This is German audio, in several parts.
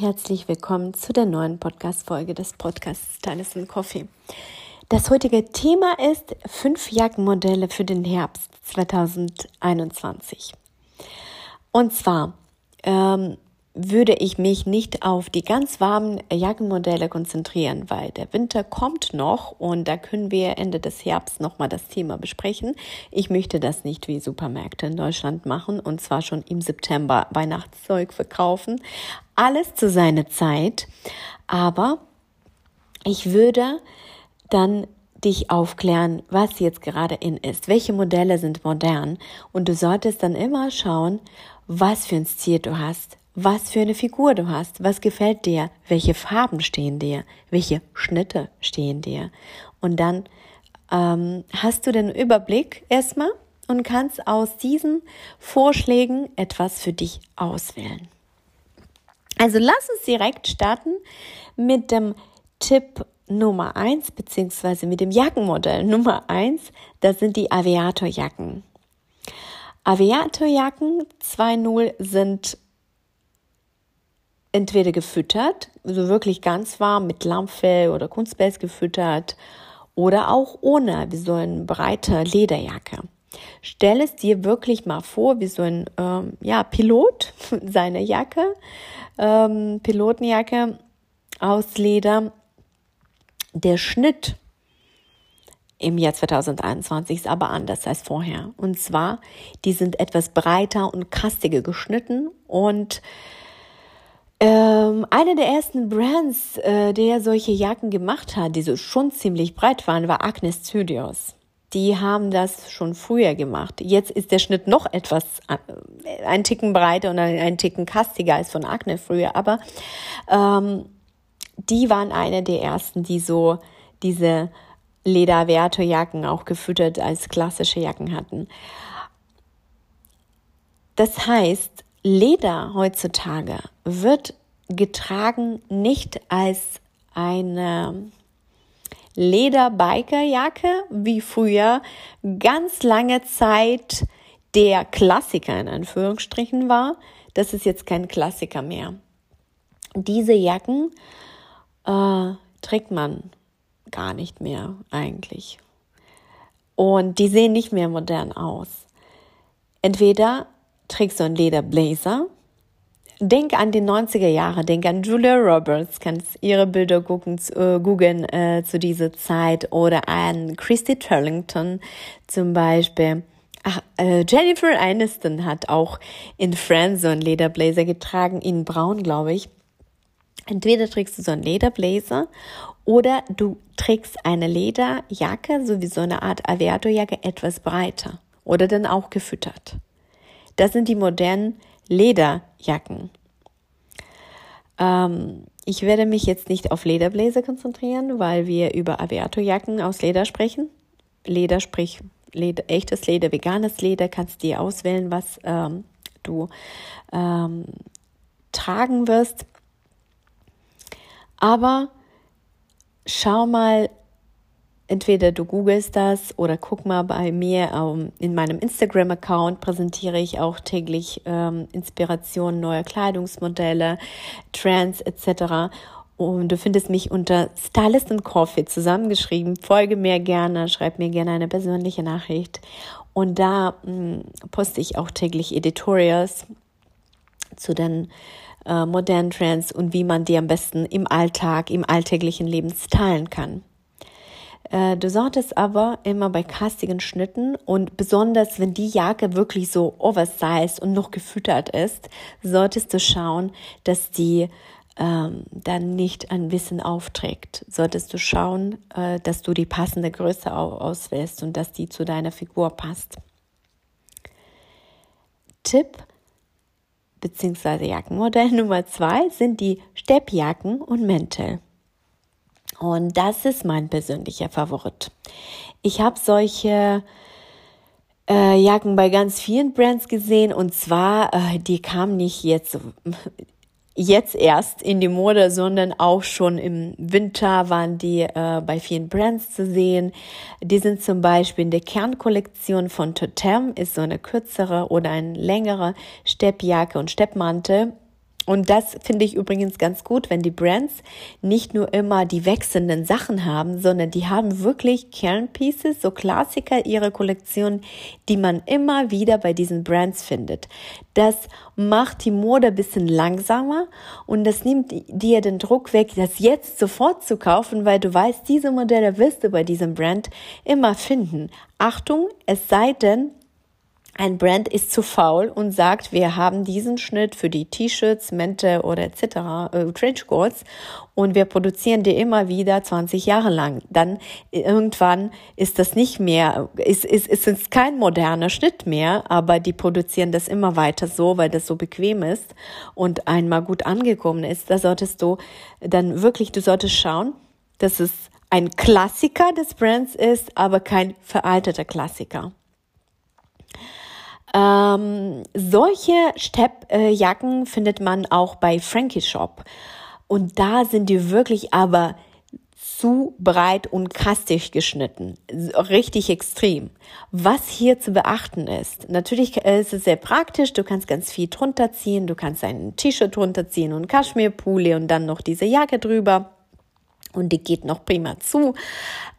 herzlich willkommen zu der neuen Podcast-Folge des Podcasts Stylist and Coffee. Das heutige Thema ist fünf Jackenmodelle für den Herbst 2021. Und zwar ähm, würde ich mich nicht auf die ganz warmen Jackenmodelle konzentrieren, weil der Winter kommt noch und da können wir Ende des Herbst nochmal das Thema besprechen. Ich möchte das nicht wie Supermärkte in Deutschland machen und zwar schon im September Weihnachtszeug verkaufen. Alles zu seiner Zeit. Aber ich würde dann dich aufklären, was jetzt gerade in ist, welche Modelle sind modern und du solltest dann immer schauen, was für ein Stil du hast, was für eine Figur du hast, was gefällt dir, welche Farben stehen dir, welche Schnitte stehen dir. Und dann ähm, hast du den Überblick erstmal und kannst aus diesen Vorschlägen etwas für dich auswählen. Also lass uns direkt starten mit dem Tipp Nummer eins beziehungsweise mit dem Jackenmodell Nummer eins. Das sind die Aviatorjacken. Aviatorjacken 2.0 sind entweder gefüttert, also wirklich ganz warm mit Lammfell oder Kunstpelz gefüttert oder auch ohne, wie so eine breite Lederjacke. Stell es dir wirklich mal vor, wie so ein ähm, ja, Pilot, seine Jacke, ähm, Pilotenjacke aus Leder. Der Schnitt im Jahr 2021 ist aber anders als vorher. Und zwar, die sind etwas breiter und kastiger geschnitten und ähm, eine der ersten Brands, äh, der solche Jacken gemacht hat, die so schon ziemlich breit waren, war Agnes Studios. Die haben das schon früher gemacht. Jetzt ist der Schnitt noch etwas äh, ein Ticken breiter und ein, Ticken kastiger als von Agnes früher, aber ähm, die waren eine der ersten, die so diese Lederwertejacken auch gefüttert als klassische Jacken hatten. Das heißt, Leder heutzutage wird getragen nicht als eine Lederbikerjacke, wie früher ganz lange Zeit der Klassiker in Anführungsstrichen war. Das ist jetzt kein Klassiker mehr. Diese Jacken äh, trägt man gar nicht mehr eigentlich. Und die sehen nicht mehr modern aus. Entweder trägst du einen Lederblazer. Denk an die 90er Jahre, denk an Julia Roberts, kannst ihre Bilder gucken, äh, googeln äh, zu dieser Zeit oder an Christy Turlington zum Beispiel. Ach, äh, Jennifer Aniston hat auch in Friends so einen Lederblazer getragen, in braun, glaube ich. Entweder trägst du so einen Lederblazer oder du trägst eine Lederjacke, so wie so eine Art Aviatorjacke, etwas breiter oder dann auch gefüttert. Das sind die modernen Lederjacken. Ähm, ich werde mich jetzt nicht auf Lederbläser konzentrieren, weil wir über Aviatorjacken aus Leder sprechen. Leder, sprich Leder, echtes Leder, veganes Leder, kannst dir auswählen, was ähm, du ähm, tragen wirst. Aber schau mal, entweder du googelst das oder guck mal bei mir ähm, in meinem Instagram-Account präsentiere ich auch täglich ähm, Inspirationen neuer Kleidungsmodelle, Trends etc. Und du findest mich unter Stylist and Coffee zusammengeschrieben. Folge mir gerne, schreib mir gerne eine persönliche Nachricht. Und da mh, mm, poste ich auch täglich Editorials zu den äh, modernen Trends und wie man die am besten im Alltag, im alltäglichen Leben stylen kann. Äh, du solltest aber immer bei castigen Schnitten und besonders wenn die Jacke wirklich so oversized und noch gefüttert ist, solltest du schauen, dass die ähm, dann nicht ein bisschen aufträgt. Solltest du schauen, äh, dass du die passende Größe auswählst und dass die zu deiner Figur passt. Tipp beziehungsweise Jackenmodell Nummer zwei sind die Steppjacken und Mäntel. Und das ist mein persönlicher Favorit. Ich habe solche äh, Jacken bei ganz vielen Brands gesehen und zwar, äh, die kamen nicht jetzt jetzt erst in die Mode, sondern auch schon im Winter waren die äh, bei vielen Brands zu sehen. Die sind zum Beispiel in der Kernkollektion von Totem, ist so eine kürzere oder eine längere Steppjacke und Steppmantel und das finde ich übrigens ganz gut, wenn die Brands nicht nur immer die wechselnden Sachen haben, sondern die haben wirklich Kernpieces, so Klassiker ihrer Kollektion, die man immer wieder bei diesen Brands findet. Das macht die Mode ein bisschen langsamer und das nimmt dir den Druck weg, das jetzt sofort zu kaufen, weil du weißt, diese Modelle wirst du bei diesem Brand immer finden. Achtung, es sei denn, ein Brand ist zu faul und sagt, wir haben diesen Schnitt für die T-Shirts, Mente oder etc., äh, Trenchcoats und wir produzieren die immer wieder 20 Jahre lang. Dann irgendwann ist das nicht mehr, ist, ist, ist es kein moderner Schnitt mehr, aber die produzieren das immer weiter so, weil das so bequem ist und einmal gut angekommen ist. Da solltest du dann wirklich, du solltest schauen, dass es ein Klassiker des Brands ist, aber kein veralteter Klassiker. Ähm, solche Steppjacken findet man auch bei Frankie Shop. Und da sind die wirklich aber zu breit und kastig geschnitten. Richtig extrem. Was hier zu beachten ist, natürlich ist es sehr praktisch, du kannst ganz viel drunter ziehen, du kannst ein T-Shirt drunter ziehen und Kaschmirpulli und dann noch diese Jacke drüber und die geht noch prima zu,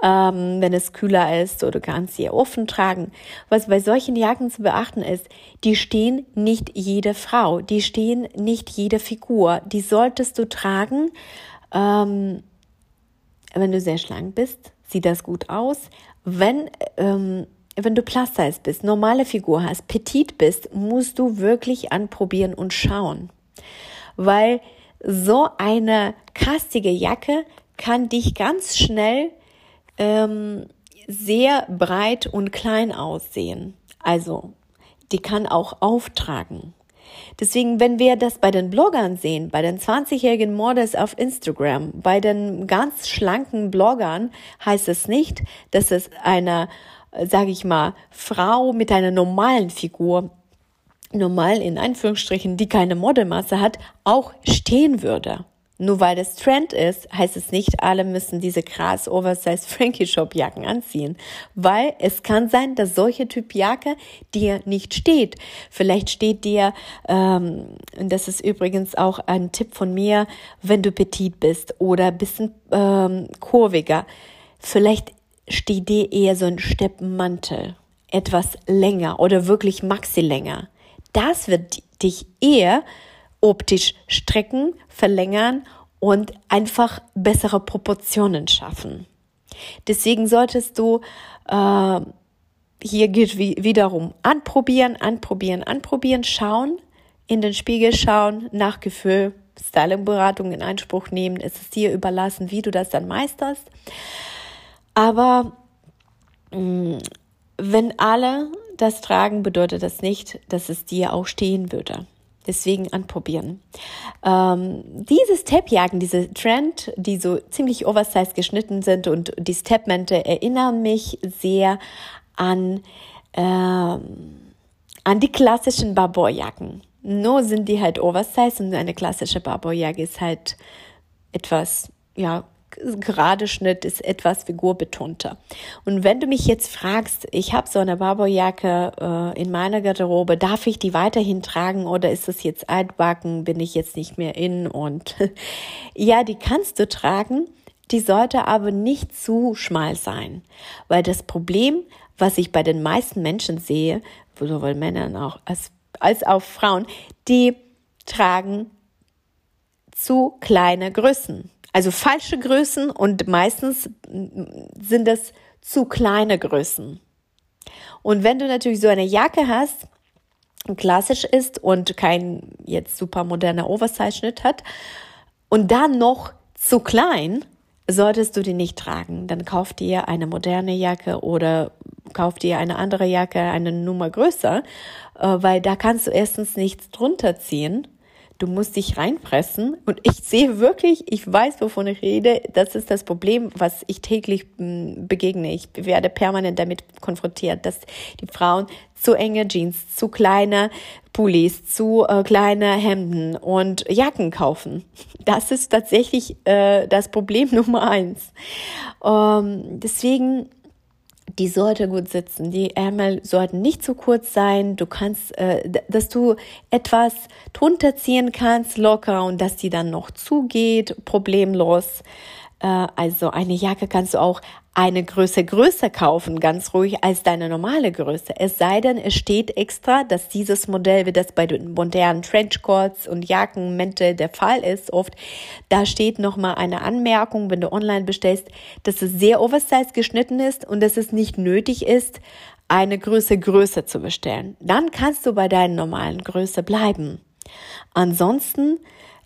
ähm, wenn es kühler ist oder kannst sie offen tragen. Was bei solchen Jacken zu beachten ist, die stehen nicht jede Frau, die stehen nicht jede Figur. Die solltest du tragen, ähm, wenn du sehr schlank bist, sieht das gut aus. Wenn ähm, wenn du plus size bist, normale Figur hast, petit bist, musst du wirklich anprobieren und schauen. Weil so eine kastige Jacke kann dich ganz schnell ähm, sehr breit und klein aussehen. Also, die kann auch auftragen. Deswegen, wenn wir das bei den Bloggern sehen, bei den 20-jährigen Models auf Instagram, bei den ganz schlanken Bloggern, heißt es nicht, dass es eine, sage ich mal, Frau mit einer normalen Figur, normal in Anführungsstrichen, die keine Modelmasse hat, auch stehen würde. Nur weil das Trend ist, heißt es nicht, alle müssen diese krass oversized Frankie Shop Jacken anziehen, weil es kann sein, dass solche Typ Jacke dir nicht steht. Vielleicht steht dir, ähm, das ist übrigens auch ein Tipp von mir, wenn du petit bist oder bisschen ähm, kurviger, vielleicht steht dir eher so ein Steppenmantel, etwas länger oder wirklich maxi länger. Das wird dich eher optisch strecken, verlängern und einfach bessere Proportionen schaffen. Deswegen solltest du äh, hier geht wie, wiederum anprobieren, anprobieren, anprobieren, schauen, in den Spiegel schauen, nach Gefühl, Stylingberatung in Anspruch nehmen. Es ist dir überlassen, wie du das dann meisterst. Aber mh, mm, wenn alle das tragen, bedeutet das nicht, dass es dir auch stehen würde. Deswegen anprobieren. Ähm, diese Stepjacken, diese Trend, die so ziemlich oversized geschnitten sind und die Stepmäntel erinnern mich sehr an, ähm, an die klassischen Barbour-Jacken. Nur sind die halt oversized und eine klassische Barbour-Jacke ist halt etwas, ja, gerade Schnitt ist etwas figurbetonter. Und wenn du mich jetzt fragst, ich habe so eine Barberjacke äh, in meiner Garderobe, darf ich die weiterhin tragen oder ist das jetzt altbacken, bin ich jetzt nicht mehr in und ja, die kannst du tragen, die sollte aber nicht zu schmal sein, weil das Problem, was ich bei den meisten Menschen sehe, sowohl Männern auch als, als auch Frauen, die tragen zu kleine Größen. Also falsche Größen und meistens sind das zu kleine Größen. Und wenn du natürlich so eine Jacke hast, klassisch ist und kein jetzt super moderner Oversize-Schnitt hat und dann noch zu klein, solltest du die nicht tragen. Dann kauf dir eine moderne Jacke oder kauf dir eine andere Jacke, eine Nummer größer, äh, weil da kannst du erstens nichts drunter ziehen Du musst dich reinpressen und ich sehe wirklich, ich weiß, wovon ich rede. Das ist das Problem, was ich täglich hm, begegne. Ich werde permanent damit konfrontiert, dass die Frauen zu enge Jeans, zu kleine Pullis, zu äh, kleine Hemden und Jacken kaufen. Das ist tatsächlich äh, das Problem Nummer eins. Ähm, deswegen die sollte gut sitzen. Die Ärmel sollten nicht zu kurz sein. Du kannst, äh, dass du etwas drunter ziehen kannst, locker und dass die dann noch zugeht, problemlos. Äh, also eine Jacke kannst du auch eine Größe größer kaufen, ganz ruhig als deine normale Größe. Es sei denn, es steht extra, dass dieses Modell, wie das bei den modernen Trenchcoats und Jacken, Mäntel der Fall ist, oft, da steht nochmal eine Anmerkung, wenn du online bestellst, dass es sehr oversized geschnitten ist und dass es nicht nötig ist, eine Größe größer zu bestellen. Dann kannst du bei deiner normalen Größe bleiben. Ansonsten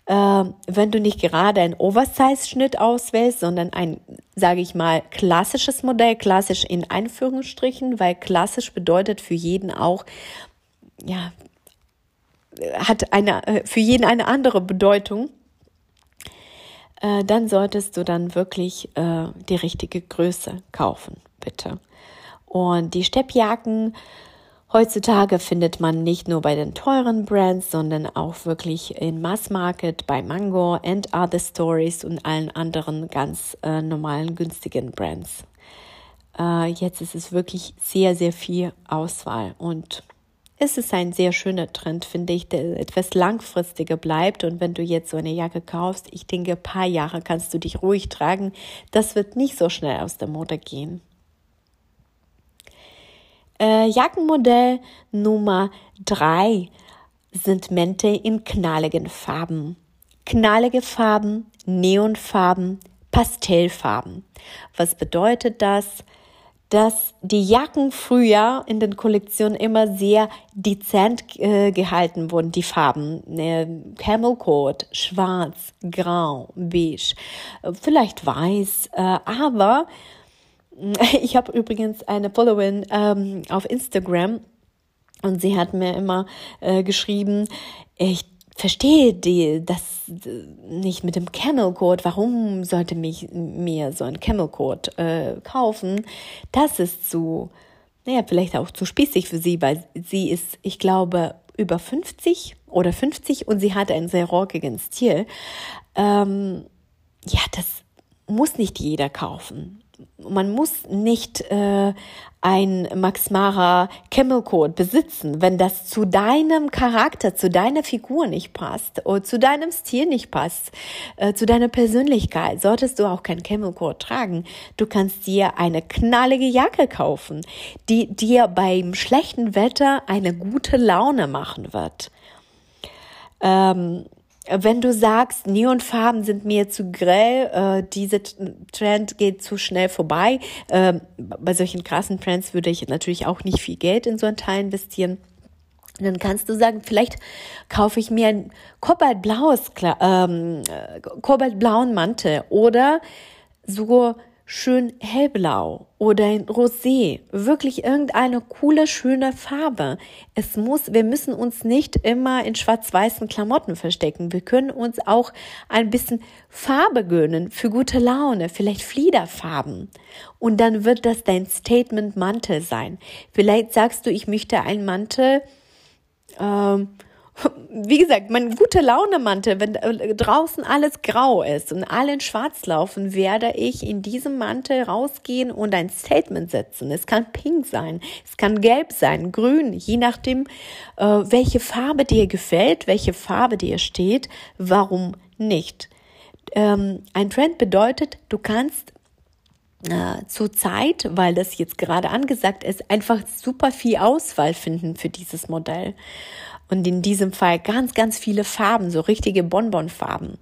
wenn du nicht gerade einen Oversize-Schnitt auswählst, sondern ein, sage ich mal, klassisches Modell, klassisch in Einführungsstrichen, weil klassisch bedeutet für jeden auch, ja, hat eine, äh, für jeden eine andere Bedeutung, äh, dann solltest du dann wirklich äh, die richtige Größe kaufen, bitte. Und die Steppjacken, Heutzutage findet man nicht nur bei den teuren Brands, sondern auch wirklich in Mass Market bei Mango and Other Stories und allen anderen ganz äh, normalen günstigen Brands. Äh, jetzt ist es wirklich sehr, sehr viel Auswahl und es ist ein sehr schöner Trend, finde ich, der etwas langfristiger bleibt. Und wenn du jetzt so eine Jacke kaufst, ich denke, ein paar Jahre kannst du dich ruhig tragen. Das wird nicht so schnell aus der Mode gehen. Äh, Jackenmodell Nummer drei sind Mäntel in knalligen Farben. Knallige Farben, Neonfarben, Pastellfarben. Was bedeutet das? Dass die Jacken früher in den Kollektionen immer sehr dezent äh, gehalten wurden, die Farben. Äh, Camel Coat, schwarz, grau, beige, vielleicht weiß, äh, aber ich habe übrigens eine Followerin ähm, auf Instagram und sie hat mir immer äh, geschrieben, ich verstehe die, das nicht mit dem Camel Code. Warum sollte mich mir so ein Camel Code äh, kaufen? Das ist zu, naja, vielleicht auch zu spießig für sie, weil sie ist, ich glaube, über 50 oder 50 und sie hat einen sehr rockigen Stil. Ähm, ja, das muss nicht jeder kaufen man muss nicht äh, ein Max Mara Camel Code besitzen, wenn das zu deinem Charakter, zu deiner Figur nicht passt oder zu deinem Stil nicht passt, äh, zu deiner Persönlichkeit, solltest du auch kein Camel Code tragen. Du kannst dir eine knallige Jacke kaufen, die dir beim schlechten Wetter eine gute Laune machen wird. Ähm, wenn du sagst, Neonfarben sind mir zu grell, äh, diese Trend geht zu schnell vorbei. Äh, bei solchen krassen Trends würde ich natürlich auch nicht viel Geld in so ein Teil investieren. dann kannst du sagen, vielleicht kaufe ich mir ein kobaltblaues, ähm, äh, kobaltblauen Mantel oder so schön hellblau oder ein Rosé, wirklich irgendeine coole, schöne Farbe. Es muss, wir müssen uns nicht immer in schwarz-weißen Klamotten verstecken. Wir können uns auch ein bisschen Farbe gönnen für gute Laune, vielleicht Fliederfarben. Und dann wird das dein Statement Mantel sein. Vielleicht sagst du, ich möchte einen Mantel, ähm, wie gesagt, mein gute Laune Mantel, wenn äh, draußen alles grau ist und alle in schwarz laufen, werde ich in diesem Mantel rausgehen und ein Statement setzen. Es kann pink sein, es kann gelb sein, grün, je nachdem, äh, welche Farbe dir gefällt, welche Farbe dir steht, warum nicht. Ähm, ein Trend bedeutet, du kannst äh, zur Zeit, weil das jetzt gerade angesagt ist, einfach super viel Auswahl finden für dieses Modell. Und in diesem Fall ganz, ganz viele Farben, so richtige Bonbonfarben.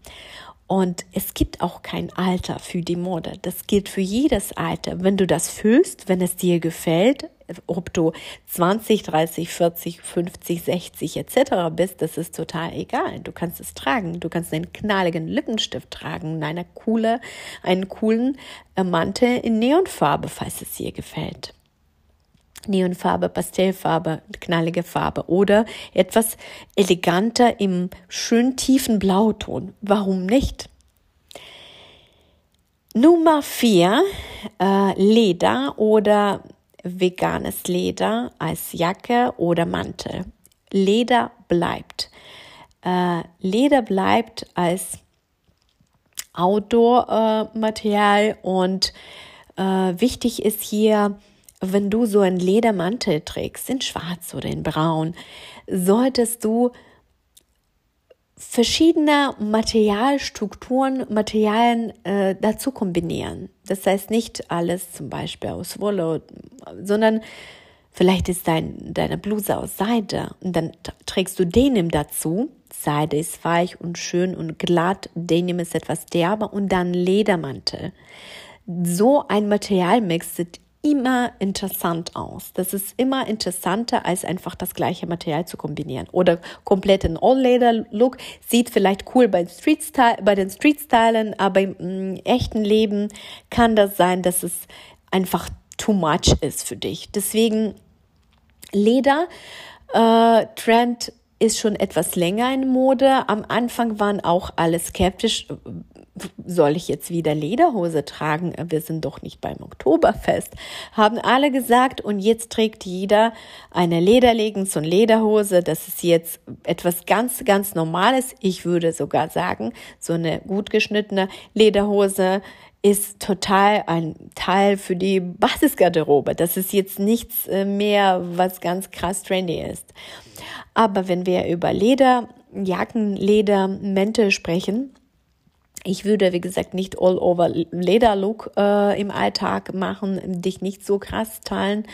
Und es gibt auch kein Alter für die Mode. Das gilt für jedes Alter. Wenn du das fühlst, wenn es dir gefällt, ob du 20, 30, 40, 50, 60 etc. bist, das ist total egal. Du kannst es tragen. Du kannst einen knalligen Lippenstift tragen, eine coole, einen coolen Mantel in Neonfarbe, falls es dir gefällt. Neonfarbe, Pastellfarbe, knallige Farbe oder etwas eleganter im schön tiefen Blauton. Warum nicht? Nummer vier, äh, Leder oder veganes Leder als Jacke oder Mantel. Leder bleibt. Äh, Leder bleibt als Outdoor-Material äh, und äh, wichtig ist hier, wenn du so einen Ledermantel trägst, in schwarz oder in braun, solltest du verschiedene Materialstrukturen, Materialien äh, dazu kombinieren. Das heißt nicht alles zum Beispiel aus Wolle, sondern vielleicht ist dein, deine Bluse aus Seide und dann trägst du Denim dazu. Seide ist weich und schön und glatt, Denim ist etwas derber und dann Ledermantel. So ein Materialmix sieht immer interessant aus. Das ist immer interessanter, als einfach das gleiche Material zu kombinieren. Oder komplett ein All-Leather-Look sieht vielleicht cool bei, Street bei den Street-Stylen, aber im mm, echten Leben kann das sein, dass es einfach too much ist für dich. Deswegen Leder, äh, ist schon etwas länger in Mode. Am Anfang waren auch alle skeptisch, soll ich jetzt wieder Lederhose tragen? Wir sind doch nicht beim Oktoberfest. Haben alle gesagt und jetzt trägt jeder eine Lederleggings und Lederhose. Das ist jetzt etwas ganz, ganz Normales. Ich würde sogar sagen, so eine gut geschnittene Lederhose ist total ein Teil für die Basisgarderobe. Das ist jetzt nichts äh, mehr, was ganz krass trendy ist. Aber wenn wir über Lederjacken, Ledermäntel sprechen, ich würde, wie gesagt, nicht all-over Leder-Look äh, im Alltag machen, dich nicht so krass teilen,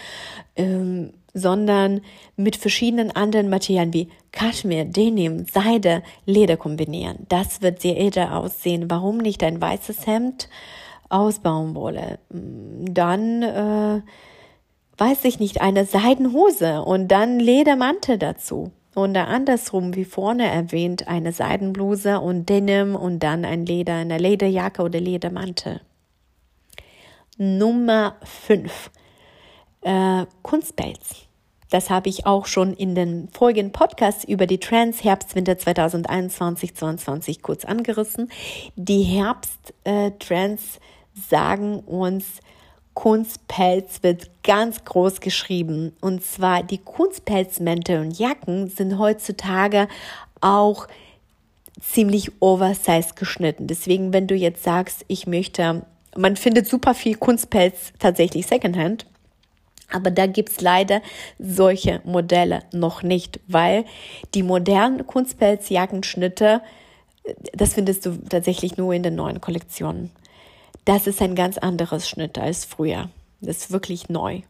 ähm, sondern mit verschiedenen anderen Materialien wie Kaschmir, Denim, Seide, Leder kombinieren. Das wird sehr edel aussehen. Warum nicht ein weißes Hemd aus Baumwolle? Dann, äh, weiß ich nicht, eine Seidenhose und dann Ledermantel dazu. Und andersrum, wie vorne erwähnt, eine Seidenbluse und Denim und dann ein Leder, eine Lederjacke oder Ledermantel. Nummer 5. Äh, Kunstpelz. Das habe ich auch schon in den folgenden Podcasts über die Trends Herbst, Winter 2021-22 kurz angerissen. Die Herbsttrends äh, sagen uns, Kunstpelz wird ganz groß geschrieben. Und zwar die Kunstpelzmäntel und Jacken sind heutzutage auch ziemlich oversized geschnitten. Deswegen, wenn du jetzt sagst, ich möchte, man findet super viel Kunstpelz tatsächlich Secondhand. Aber da gibt's leider solche Modelle noch nicht, weil die modernen Kunstpelzjackenschnitte, das findest du tatsächlich nur in den neuen Kollektionen das ist ein ganz anderes Schnitt als früher. Das ist wirklich neu.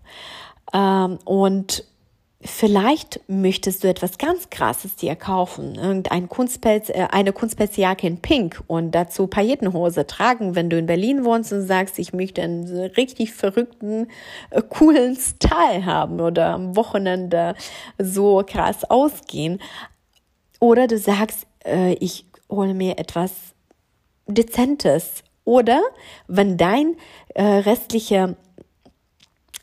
Ähm, und vielleicht möchtest du etwas ganz Krasses dir kaufen. Irgendein Kunstpelz, äh, eine Kunstpelzjacke in Pink und dazu Paillettenhose tragen, wenn du in Berlin wohnst und sagst, ich möchte einen richtig verrückten, äh, coolen Style haben oder am Wochenende so krass ausgehen. Oder du sagst, äh, ich hole mir etwas Dezentes oder wenn dein äh, restliche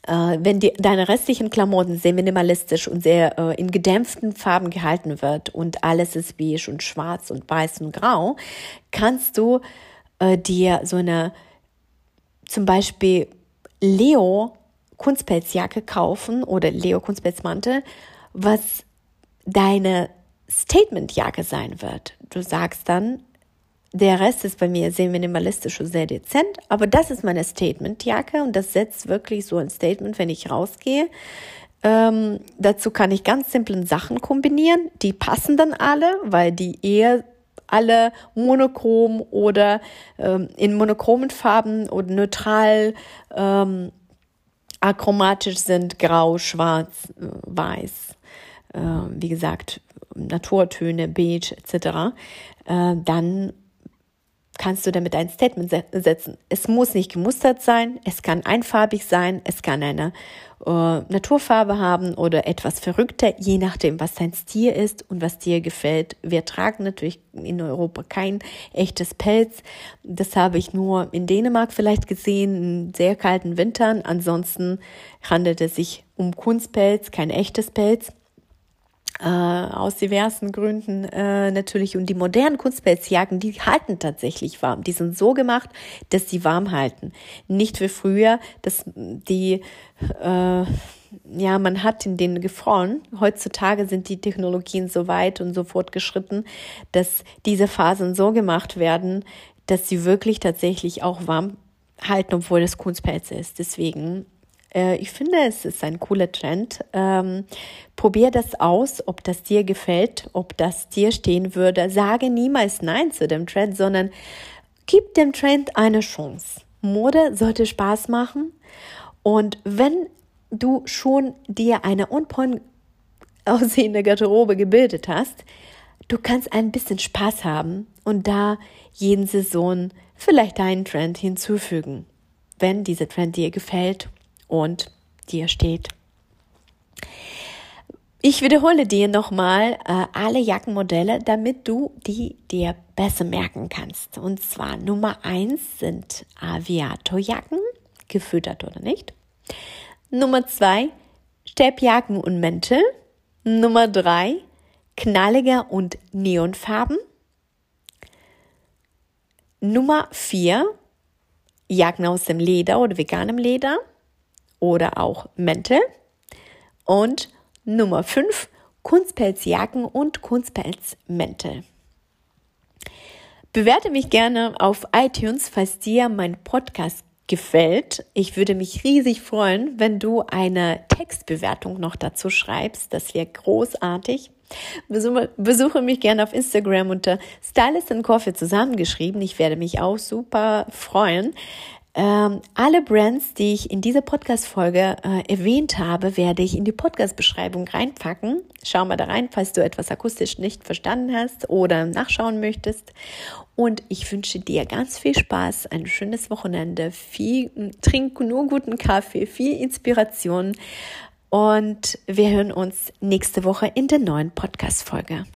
äh, wenn die, deine restlichen Klamotten sehr minimalistisch und sehr äh, in gedämpften Farben gehalten wird und alles ist beige und schwarz und weiß und grau, kannst du äh, dir so eine zum Beispiel Leo Kunstpelzjacke kaufen oder Leo Kunstpelzmantel, was deine Statementjacke sein wird. Du sagst dann, der Rest ist bei mir sehr minimalistisch und sehr dezent, aber das ist meine Statementjacke und das setzt wirklich so ein Statement, wenn ich rausgehe. Ähm, dazu kann ich ganz simplen Sachen kombinieren, die passen dann alle, weil die eher alle monochrom oder ähm, in monochromen Farben oder neutral ähm, achromatisch sind, grau, schwarz, äh, weiß, äh, wie gesagt, Naturtöne, beige etc., äh, dann kannst du damit ein Statement setzen. Es muss nicht gemustert sein, es kann einfarbig sein, es kann eine äh, Naturfarbe haben oder etwas verrückter, je nachdem, was dein Stil ist und was dir gefällt. Wir tragen natürlich in Europa kein echtes Pelz. Das habe ich nur in Dänemark vielleicht gesehen, in sehr kalten Wintern. Ansonsten handelt es sich um Kunstpelz, kein echtes Pelz äh, aus diversen Gründen äh, natürlich. Und die modernen Kunstpelzjacken, die halten tatsächlich warm. Die sind so gemacht, dass sie warm halten. Nicht wie früher, dass die, äh, ja, man hat in denen gefroren. Heutzutage sind die Technologien so weit und so fortgeschritten, dass diese Fasern so gemacht werden, dass sie wirklich tatsächlich auch warm halten, obwohl das Kunstpelz ist. Deswegen äh, ich finde, es ist ein cooler Trend. Ähm, probier das aus, ob das dir gefällt, ob das dir stehen würde. Sage niemals Nein zu dem Trend, sondern gib dem Trend eine Chance. Mode sollte Spaß machen. Und wenn du schon dir eine unporn aussehende Garderobe gebildet hast, du kannst ein bisschen Spaß haben und da jeden Saison vielleicht einen Trend hinzufügen, wenn dieser Trend dir gefällt und dir steht. Ich wiederhole dir nochmal äh, alle Jackenmodelle, damit du die dir besser merken kannst. Und zwar Nummer eins sind Aviatorjacken, gefüttert oder nicht. Nummer zwei Steppjacken und Mäntel. Nummer drei knalliger und Neonfarben. Nummer vier Jacken aus dem Leder oder veganem Leder oder auch Mäntel. Und Nummer 5, Kunstpelzjacken und Kunstpelzmäntel. Bewerte mich gerne auf iTunes, falls dir mein Podcast gefällt. Ich würde mich riesig freuen, wenn du eine Textbewertung noch dazu schreibst. Das wäre großartig. Besuche, mich gerne auf Instagram unter Stylist and Coffee zusammengeschrieben. Ich werde mich auch super freuen. Ähm, alle Brands, die ich in dieser Podcast-Folge äh, erwähnt habe, werde ich in die Podcast-Beschreibung reinpacken. Schau mal da rein, falls du etwas akustisch nicht verstanden hast oder nachschauen möchtest. Und ich wünsche dir ganz viel Spaß, ein schönes Wochenende, viel, trink nur guten Kaffee, viel Inspiration. Und wir hören uns nächste Woche in der neuen Podcast-Folge.